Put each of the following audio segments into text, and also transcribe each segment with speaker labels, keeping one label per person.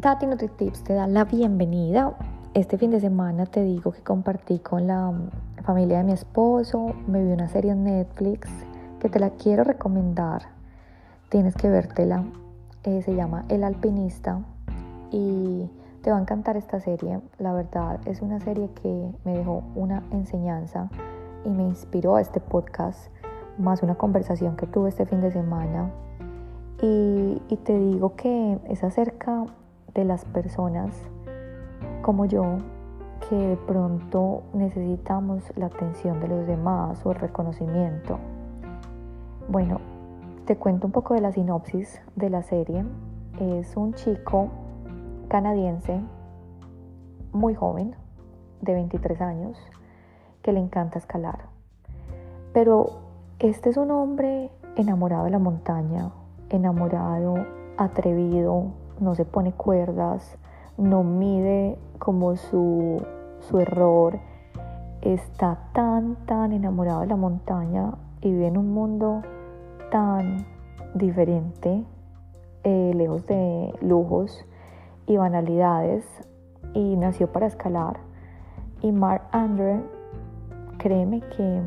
Speaker 1: Tati NutriTips te da la bienvenida. Este fin de semana te digo que compartí con la familia de mi esposo, me vi una serie en Netflix que te la quiero recomendar. Tienes que vértela. Eh, se llama El Alpinista y te va a encantar esta serie. La verdad es una serie que me dejó una enseñanza y me inspiró a este podcast, más una conversación que tuve este fin de semana. Y, y te digo que es acerca de las personas como yo que de pronto necesitamos la atención de los demás o el reconocimiento. Bueno, te cuento un poco de la sinopsis de la serie. Es un chico canadiense muy joven, de 23 años, que le encanta escalar. Pero este es un hombre enamorado de la montaña, enamorado, atrevido, no se pone cuerdas, no mide como su, su error, está tan, tan enamorado de la montaña y vive en un mundo tan diferente, eh, lejos de lujos y banalidades, y nació para escalar. Y Mark Andre, créeme que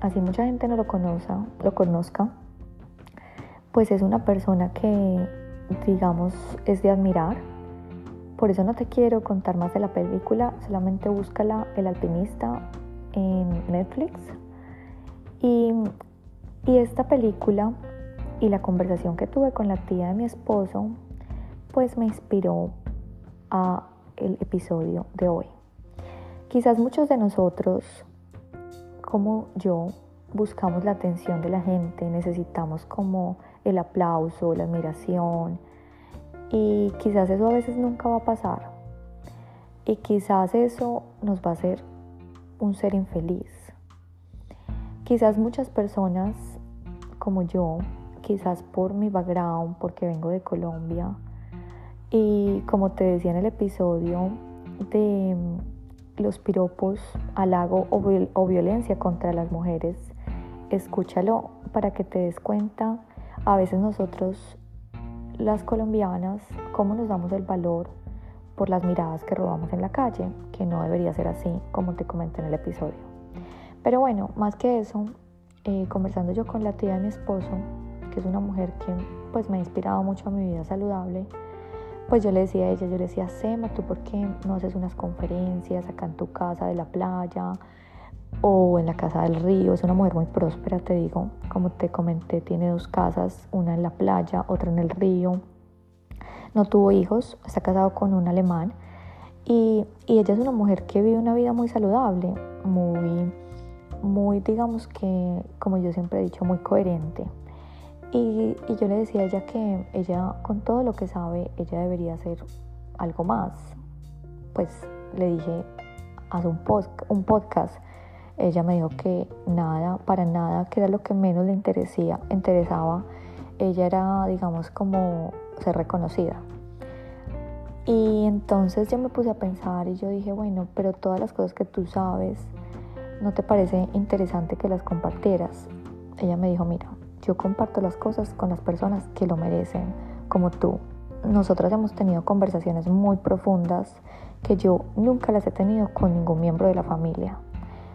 Speaker 1: así mucha gente no lo conozca, lo conozca, pues es una persona que digamos, es de admirar. Por eso no te quiero contar más de la película, solamente búscala El alpinista en Netflix. Y, y esta película y la conversación que tuve con la tía de mi esposo, pues me inspiró a el episodio de hoy. Quizás muchos de nosotros, como yo, buscamos la atención de la gente, necesitamos como el aplauso, la admiración. Y quizás eso a veces nunca va a pasar. Y quizás eso nos va a hacer un ser infeliz. Quizás muchas personas como yo, quizás por mi background, porque vengo de Colombia, y como te decía en el episodio de los piropos, halago o, o violencia contra las mujeres, escúchalo para que te des cuenta a veces nosotros, las colombianas, cómo nos damos el valor por las miradas que robamos en la calle, que no debería ser así, como te comenté en el episodio. Pero bueno, más que eso, eh, conversando yo con la tía de mi esposo, que es una mujer que pues me ha inspirado mucho a mi vida saludable, pues yo le decía a ella, yo le decía, Sema, ¿tú por qué no haces unas conferencias acá en tu casa de la playa? O en la casa del río. Es una mujer muy próspera, te digo. Como te comenté, tiene dos casas, una en la playa, otra en el río. No tuvo hijos, está casado con un alemán. Y, ella es una mujer que vive una vida muy saludable, muy, muy, digamos que, como yo siempre he dicho, muy coherente. Y, y yo le decía a ella que ella, con todo lo que sabe, ella debería hacer algo más. Pues le dije, haz un, post, un podcast ella me dijo que nada, para nada, que era lo que menos le interesía, interesaba. Ella era, digamos, como ser reconocida. Y entonces yo me puse a pensar y yo dije, bueno, pero todas las cosas que tú sabes, ¿no te parece interesante que las compartieras? Ella me dijo, mira, yo comparto las cosas con las personas que lo merecen, como tú. Nosotras hemos tenido conversaciones muy profundas que yo nunca las he tenido con ningún miembro de la familia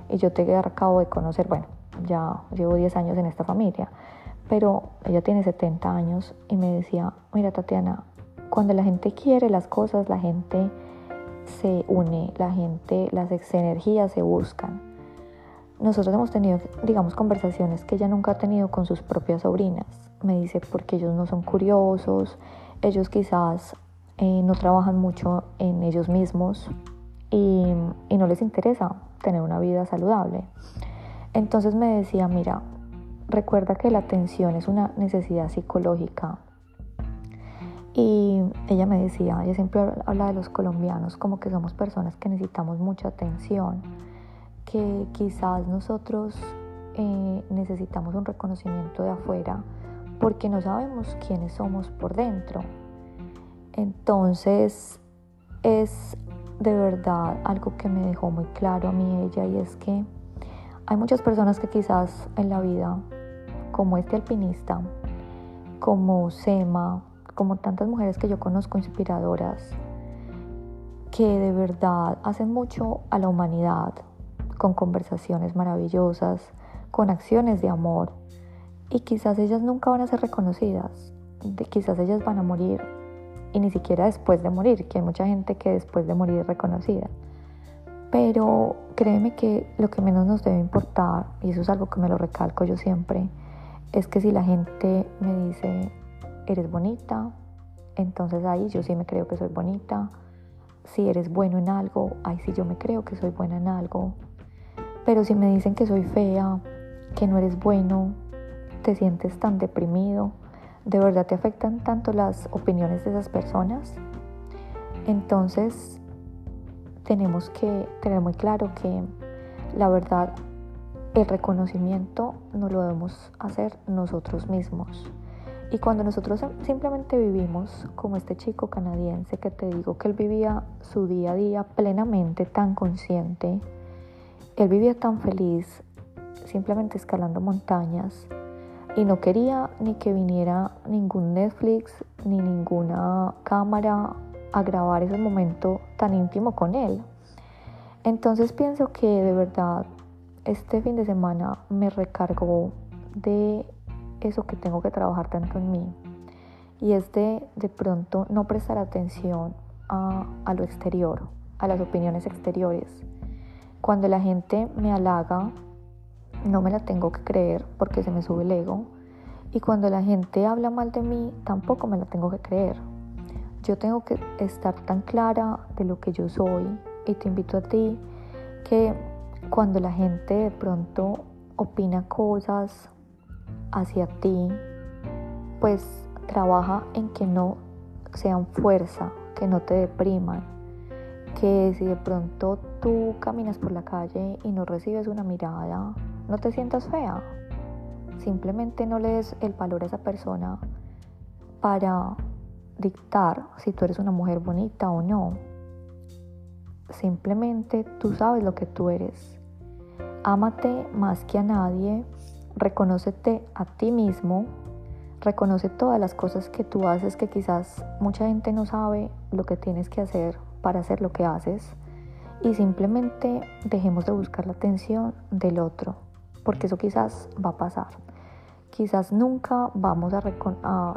Speaker 1: y yo te acabo de conocer, bueno, ya llevo 10 años en esta familia, pero ella tiene 70 años y me decía, mira Tatiana, cuando la gente quiere las cosas, la gente se une, la gente, las energías se buscan. Nosotros hemos tenido, digamos, conversaciones que ella nunca ha tenido con sus propias sobrinas. Me dice, porque ellos no son curiosos, ellos quizás eh, no trabajan mucho en ellos mismos y, no les interesa tener una vida saludable. Entonces me decía, mira, recuerda que la atención es una necesidad psicológica. Y ella me decía, ella siempre habla de los colombianos como que somos personas que necesitamos mucha atención, que quizás nosotros eh, necesitamos un reconocimiento de afuera porque no sabemos quiénes somos por dentro. Entonces es de verdad algo que me dejó muy claro a mí ella y es que hay muchas personas que quizás en la vida, como este alpinista, como Sema, como tantas mujeres que yo conozco inspiradoras, que de verdad hacen mucho a la humanidad, con conversaciones maravillosas, con acciones de amor. Y quizás ellas nunca van a ser reconocidas, quizás ellas van a morir y ni siquiera después de morir, que hay mucha gente que después de morir es reconocida. Pero créeme que lo que menos nos debe importar, y eso es algo que me lo recalco yo siempre, es que si la gente me dice, eres bonita, entonces ahí yo sí me creo que soy bonita. Si eres bueno en algo, ahí sí yo me creo que soy buena en algo. Pero si me dicen que soy fea, que no eres bueno, te sientes tan deprimido, ¿de verdad te afectan tanto las opiniones de esas personas? Entonces, tenemos que tener muy claro que la verdad, el reconocimiento no lo debemos hacer nosotros mismos. Y cuando nosotros simplemente vivimos como este chico canadiense que te digo que él vivía su día a día plenamente tan consciente, él vivía tan feliz simplemente escalando montañas y no quería ni que viniera ningún Netflix ni ninguna cámara a grabar ese momento tan íntimo con él. Entonces pienso que de verdad este fin de semana me recargó de eso que tengo que trabajar tanto en mí y es de de pronto no prestar atención a, a lo exterior, a las opiniones exteriores cuando la gente me halaga, no me la tengo que creer porque se me sube el ego. Y cuando la gente habla mal de mí, tampoco me la tengo que creer. Yo tengo que estar tan clara de lo que yo soy y te invito a ti que cuando la gente de pronto opina cosas hacia ti, pues trabaja en que no sean fuerza, que no te depriman, que si de pronto tú caminas por la calle y no recibes una mirada, no te sientas fea. Simplemente no le des el valor a esa persona para dictar si tú eres una mujer bonita o no. Simplemente tú sabes lo que tú eres. Ámate más que a nadie, reconócete a ti mismo, reconoce todas las cosas que tú haces que quizás mucha gente no sabe lo que tienes que hacer para hacer lo que haces y simplemente dejemos de buscar la atención del otro, porque eso quizás va a pasar. Quizás nunca vamos a,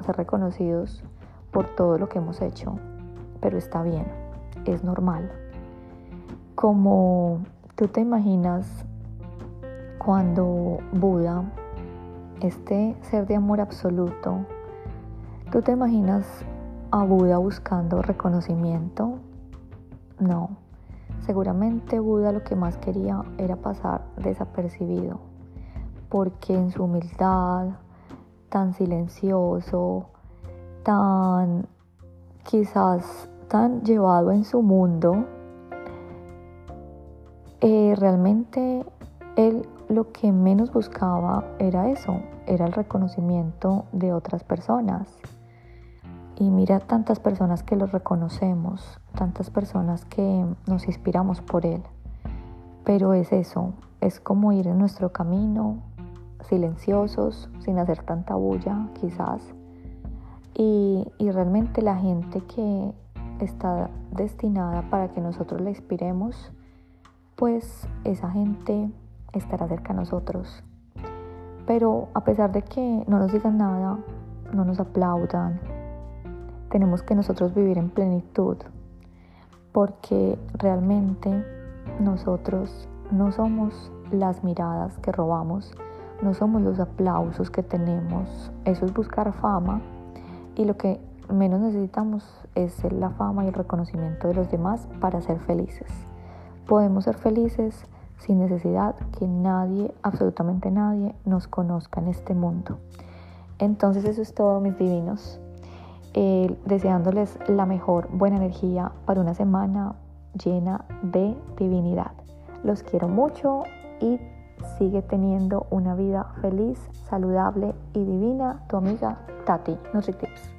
Speaker 1: ser reconocidos por todo lo que hemos hecho, pero está bien, es normal. Como tú te imaginas cuando Buda, este ser de amor absoluto, tú te imaginas a Buda buscando reconocimiento, no, seguramente Buda lo que más quería era pasar desapercibido, porque en su humildad, tan silencioso, tan quizás tan llevado en su mundo, eh, realmente él lo que menos buscaba era eso, era el reconocimiento de otras personas. Y mira tantas personas que lo reconocemos, tantas personas que nos inspiramos por él. Pero es eso, es como ir en nuestro camino, silenciosos, sin hacer tanta bulla quizás. Y, y realmente la gente que está destinada para que nosotros la inspiremos, pues esa gente estará cerca a nosotros. Pero a pesar de que no nos digan nada, no nos aplaudan, tenemos que nosotros vivir en plenitud, porque realmente nosotros no somos las miradas que robamos, no somos los aplausos que tenemos, eso es buscar fama y lo que menos necesitamos es la fama y el reconocimiento de los demás para ser felices. Podemos ser felices sin necesidad que nadie, absolutamente nadie, nos conozca en este mundo. Entonces eso es todo, mis divinos. Eh, deseándoles la mejor buena energía para una semana llena de divinidad. Los quiero mucho y sigue teniendo una vida feliz, saludable y divina. Tu amiga Tati, NutriTips.